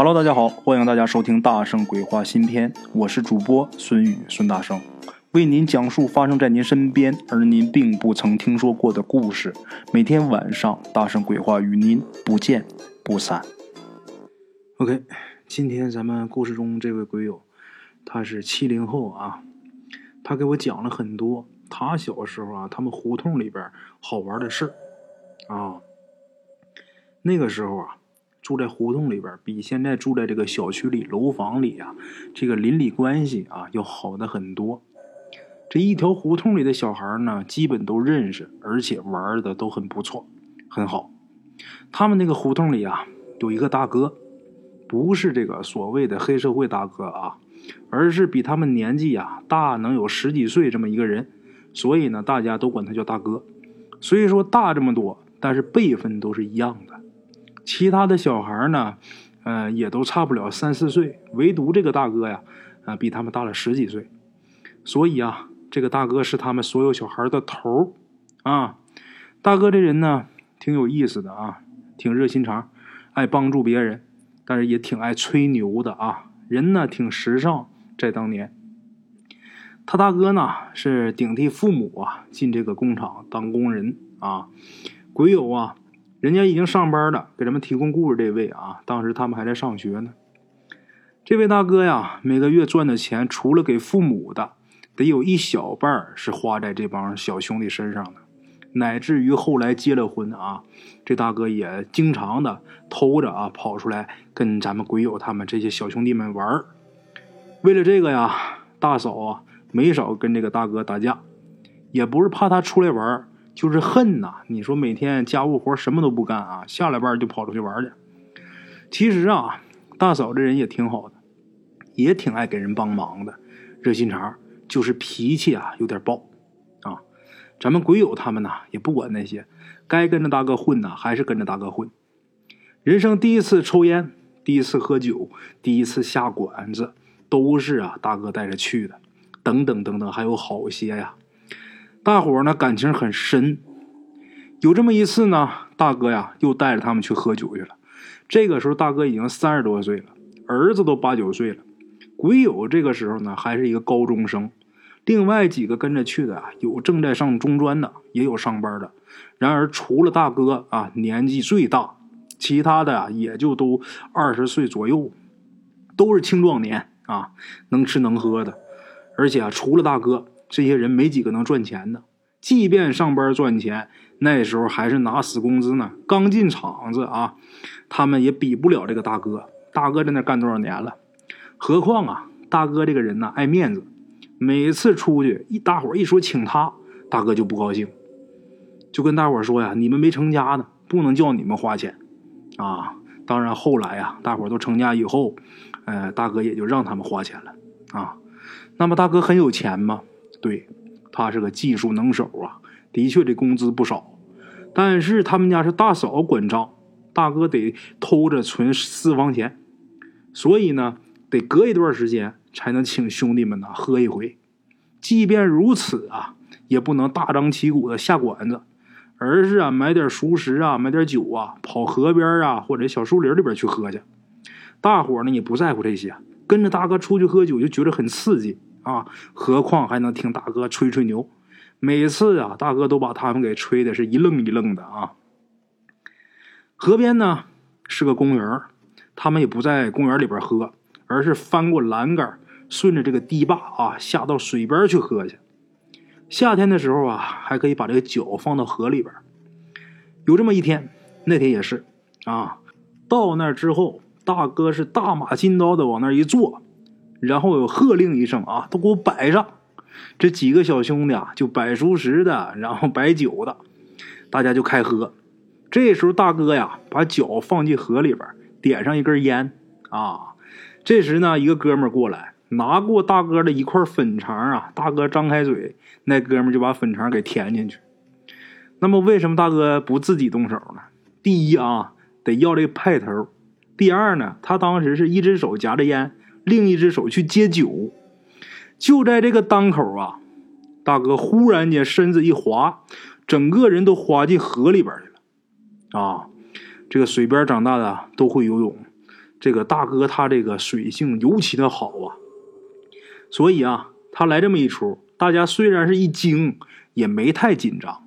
Hello，大家好，欢迎大家收听《大圣鬼话》新篇，我是主播孙宇孙大圣，为您讲述发生在您身边而您并不曾听说过的故事。每天晚上，大圣鬼话与您不见不散。OK，今天咱们故事中这位鬼友，他是七零后啊，他给我讲了很多他小时候啊，他们胡同里边好玩的事儿啊。那个时候啊。住在胡同里边，比现在住在这个小区里楼房里啊，这个邻里关系啊要好的很多。这一条胡同里的小孩呢，基本都认识，而且玩的都很不错，很好。他们那个胡同里啊，有一个大哥，不是这个所谓的黑社会大哥啊，而是比他们年纪啊大能有十几岁这么一个人，所以呢，大家都管他叫大哥。虽说大这么多，但是辈分都是一样的。其他的小孩呢，呃，也都差不了三四岁，唯独这个大哥呀，啊，比他们大了十几岁。所以啊，这个大哥是他们所有小孩的头啊。大哥这人呢，挺有意思的啊，挺热心肠，爱帮助别人，但是也挺爱吹牛的啊。人呢，挺时尚，在当年。他大哥呢，是顶替父母啊，进这个工厂当工人啊。鬼友啊。人家已经上班了，给咱们提供故事这位啊，当时他们还在上学呢。这位大哥呀，每个月赚的钱，除了给父母的，得有一小半是花在这帮小兄弟身上的。乃至于后来结了婚啊，这大哥也经常的偷着啊跑出来跟咱们鬼友他们这些小兄弟们玩为了这个呀，大嫂啊没少跟这个大哥打架，也不是怕他出来玩就是恨呐！你说每天家务活什么都不干啊，下了班就跑出去玩去。其实啊，大嫂这人也挺好的，也挺爱给人帮忙的，热心肠，就是脾气啊有点暴啊。咱们鬼友他们呐也不管那些，该跟着大哥混呐还是跟着大哥混。人生第一次抽烟，第一次喝酒，第一次下馆子，都是啊大哥带着去的，等等等等，还有好些呀。大伙儿呢感情很深，有这么一次呢，大哥呀又带着他们去喝酒去了。这个时候大哥已经三十多岁了，儿子都八九岁了。鬼友这个时候呢还是一个高中生，另外几个跟着去的啊，有正在上中专的，也有上班的。然而除了大哥啊年纪最大，其他的啊也就都二十岁左右，都是青壮年啊，能吃能喝的。而且啊除了大哥。这些人没几个能赚钱的，即便上班赚钱，那时候还是拿死工资呢。刚进厂子啊，他们也比不了这个大哥。大哥在那干多少年了？何况啊，大哥这个人呢，爱面子，每次出去一大伙一说请他，大哥就不高兴，就跟大伙说呀：“你们没成家呢，不能叫你们花钱啊。”当然后来呀，大伙都成家以后，呃，大哥也就让他们花钱了啊。那么大哥很有钱吗？对，他是个技术能手啊，的确这工资不少。但是他们家是大嫂管账，大哥得偷着存私房钱，所以呢，得隔一段时间才能请兄弟们呢喝一回。即便如此啊，也不能大张旗鼓的下馆子，而是啊买点熟食啊，买点酒啊，跑河边啊或者小树林里边去喝去。大伙呢也不在乎这些，跟着大哥出去喝酒就觉得很刺激。啊，何况还能听大哥吹吹牛，每次啊，大哥都把他们给吹的是一愣一愣的啊。河边呢是个公园，他们也不在公园里边喝，而是翻过栏杆，顺着这个堤坝啊下到水边去喝去。夏天的时候啊，还可以把这个脚放到河里边。有这么一天，那天也是啊，到那之后，大哥是大马金刀的往那一坐。然后有喝令一声啊，都给我摆上！这几个小兄弟啊，就摆熟食的，然后摆酒的，大家就开喝。这时候大哥呀，把脚放进河里边，点上一根烟啊。这时呢，一个哥们过来，拿过大哥的一块粉肠啊。大哥张开嘴，那哥们就把粉肠给填进去。那么为什么大哥不自己动手呢？第一啊，得要这个派头；第二呢，他当时是一只手夹着烟。另一只手去接酒，就在这个当口啊，大哥忽然间身子一滑，整个人都滑进河里边去了。啊，这个水边长大的都会游泳，这个大哥他这个水性尤其的好啊，所以啊，他来这么一出，大家虽然是一惊，也没太紧张。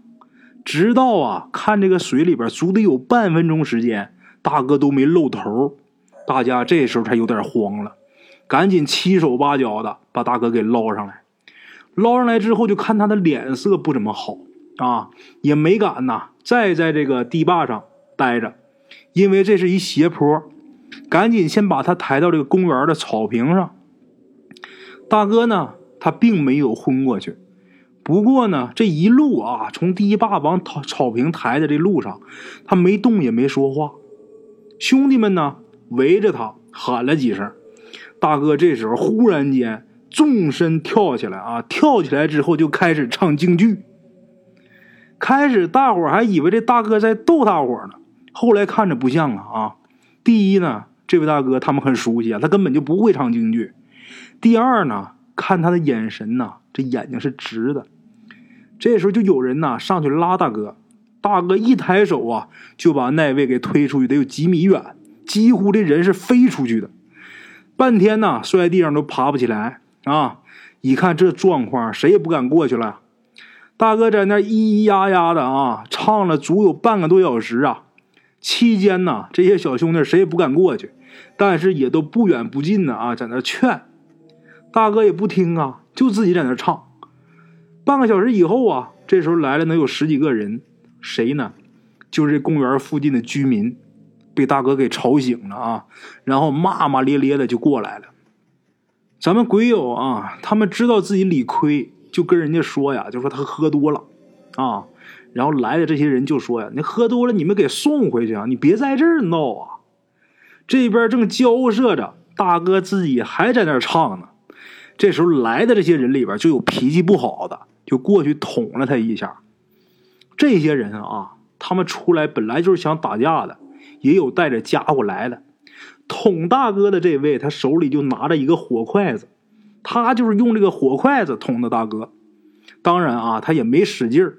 直到啊，看这个水里边足得有半分钟时间，大哥都没露头，大家这时候才有点慌了，赶紧七手八脚的把大哥给捞上来。捞上来之后，就看他的脸色不怎么好啊，也没敢呐再在这个堤坝上待着，因为这是一斜坡，赶紧先把他抬到这个公园的草坪上。大哥呢，他并没有昏过去。不过呢，这一路啊，从堤坝往草草坪抬的这路上，他没动也没说话。兄弟们呢，围着他喊了几声。大哥这时候忽然间纵身跳起来啊，跳起来之后就开始唱京剧。开始大伙还以为这大哥在逗大伙呢，后来看着不像啊啊！第一呢，这位大哥他们很熟悉啊，他根本就不会唱京剧。第二呢，看他的眼神呐。这眼睛是直的，这时候就有人呐上去拉大哥，大哥一抬手啊，就把那位给推出去，得有几米远，几乎这人是飞出去的，半天呢摔地上都爬不起来啊！一看这状况，谁也不敢过去了。大哥在那咿咿呀呀的啊，唱了足有半个多小时啊，期间呢，这些小兄弟谁也不敢过去，但是也都不远不近的啊，在那劝，大哥也不听啊。就自己在那唱，半个小时以后啊，这时候来了能有十几个人，谁呢？就是这公园附近的居民，被大哥给吵醒了啊，然后骂骂咧咧的就过来了。咱们鬼友啊，他们知道自己理亏，就跟人家说呀，就说他喝多了啊，然后来的这些人就说呀，你喝多了，你们给送回去啊，你别在这儿闹啊。这边正交涉着，大哥自己还在那唱呢。这时候来的这些人里边就有脾气不好的，就过去捅了他一下。这些人啊，他们出来本来就是想打架的，也有带着家伙来的。捅大哥的这位，他手里就拿着一个火筷子，他就是用这个火筷子捅的大哥。当然啊，他也没使劲儿，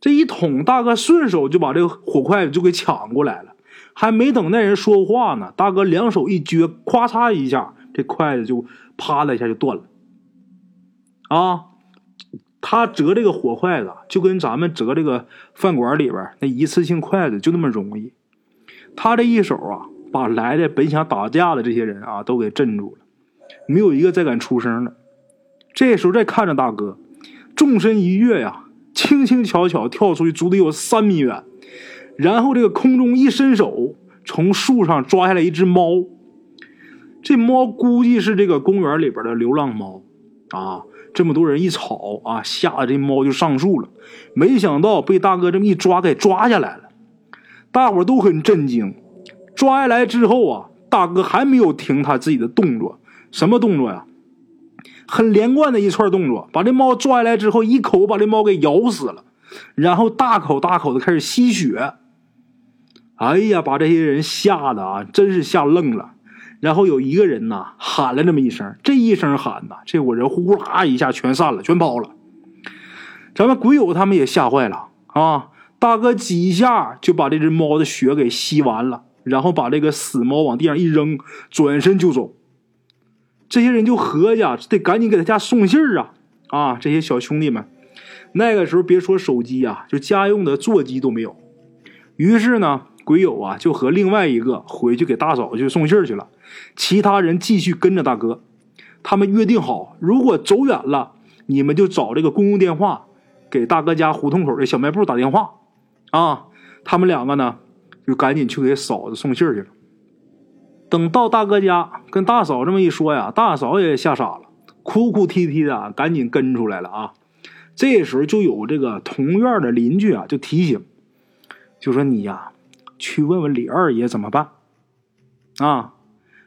这一捅，大哥顺手就把这个火筷子就给抢过来了。还没等那人说话呢，大哥两手一撅，咵嚓一下，这筷子就。啪的一下就断了，啊！他折这个火筷子，就跟咱们折这个饭馆里边那一次性筷子就那么容易。他这一手啊，把来的本想打架的这些人啊都给镇住了，没有一个再敢出声的。这时候再看着大哥，纵身一跃呀，轻轻巧巧跳出去，足得有三米远，然后这个空中一伸手，从树上抓下来一只猫。这猫估计是这个公园里边的流浪猫，啊，这么多人一吵啊，吓得这猫就上树了。没想到被大哥这么一抓，给抓下来了。大伙都很震惊。抓下来之后啊，大哥还没有停他自己的动作，什么动作呀？很连贯的一串动作，把这猫抓下来之后，一口把这猫给咬死了，然后大口大口的开始吸血。哎呀，把这些人吓得啊，真是吓愣了。然后有一个人呐喊了这么一声，这一声喊呐，这伙人呼啦一下全散了，全跑了。咱们鬼友他们也吓坏了啊！大哥几下就把这只猫的血给吸完了，然后把这个死猫往地上一扔，转身就走。这些人就合计啊，得赶紧给他家送信儿啊！啊，这些小兄弟们，那个时候别说手机啊，就家用的座机都没有。于是呢。鬼友啊，就和另外一个回去给大嫂去送信去了，其他人继续跟着大哥。他们约定好，如果走远了，你们就找这个公用电话，给大哥家胡同口的小卖部打电话。啊，他们两个呢，就赶紧去给嫂子送信去了。等到大哥家，跟大嫂这么一说呀，大嫂也吓傻了，哭哭啼啼的，赶紧跟出来了啊。这时候就有这个同院的邻居啊，就提醒，就说你呀。去问问李二爷怎么办？啊，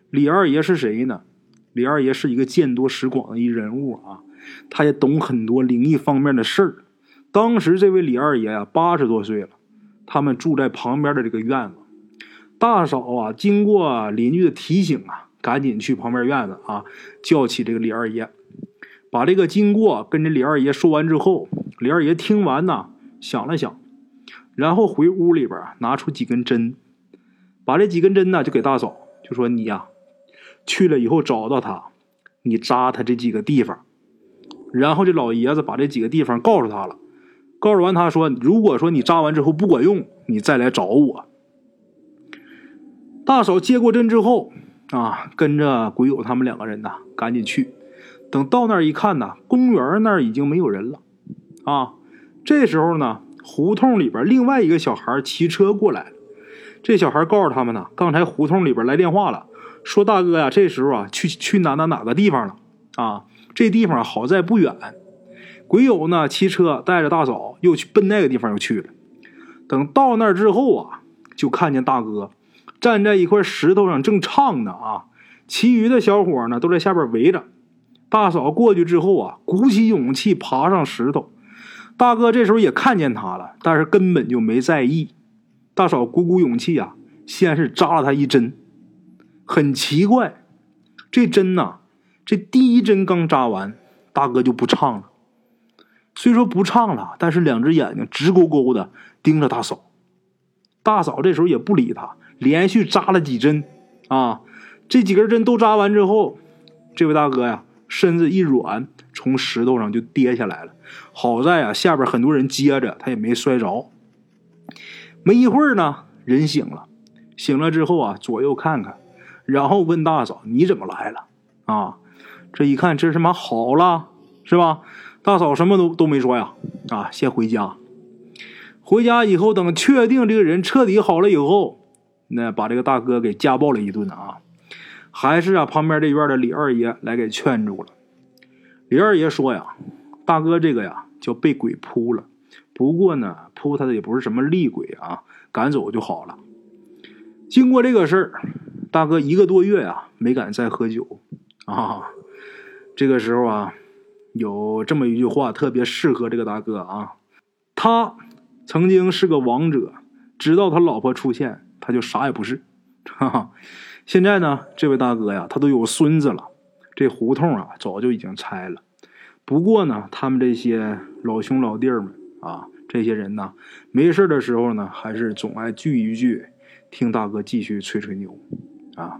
李二爷是谁呢？李二爷是一个见多识广的一人物啊，他也懂很多灵异方面的事儿。当时这位李二爷啊，八十多岁了，他们住在旁边的这个院子。大嫂啊，经过邻居的提醒啊，赶紧去旁边院子啊，叫起这个李二爷，把这个经过跟这李二爷说完之后，李二爷听完呢，想了想。然后回屋里边拿出几根针，把这几根针呢就给大嫂，就说你呀，去了以后找到他，你扎他这几个地方。然后这老爷子把这几个地方告诉他了，告诉完他说，如果说你扎完之后不管用，你再来找我。大嫂接过针之后啊，跟着鬼友他们两个人呢，赶紧去。等到那儿一看呢，公园那儿已经没有人了啊。这时候呢，胡同里边另外一个小孩骑车过来。这小孩告诉他们呢，刚才胡同里边来电话了，说大哥呀，这时候啊去去哪哪哪个地方了啊？这地方好在不远。鬼友呢骑车带着大嫂又去奔那个地方又去了。等到那儿之后啊，就看见大哥站在一块石头上正唱呢啊，其余的小伙呢都在下边围着。大嫂过去之后啊，鼓起勇气爬上石头。大哥这时候也看见他了，但是根本就没在意。大嫂鼓鼓勇气啊，先是扎了他一针。很奇怪，这针呐，这第一针刚扎完，大哥就不唱了。虽说不唱了，但是两只眼睛直勾勾的盯着大嫂。大嫂这时候也不理他，连续扎了几针。啊，这几根针都扎完之后，这位大哥呀，身子一软，从石头上就跌下来了。好在啊，下边很多人接着，他也没摔着。没一会儿呢，人醒了，醒了之后啊，左右看看，然后问大嫂：“你怎么来了？”啊，这一看，这他妈好了，是吧？大嫂什么都都没说呀，啊，先回家。回家以后，等确定这个人彻底好了以后，那把这个大哥给家暴了一顿啊，还是啊，旁边这院的李二爷来给劝住了。李二爷说呀：“大哥，这个呀，叫被鬼扑了。”不过呢，扑他的也不是什么厉鬼啊，赶走就好了。经过这个事儿，大哥一个多月啊没敢再喝酒啊。这个时候啊，有这么一句话特别适合这个大哥啊。他曾经是个王者，直到他老婆出现，他就啥也不是。哈哈，现在呢，这位大哥呀，他都有孙子了，这胡同啊早就已经拆了。不过呢，他们这些老兄老弟们。啊，这些人呢，没事的时候呢，还是总爱聚一聚，听大哥继续吹吹牛，啊。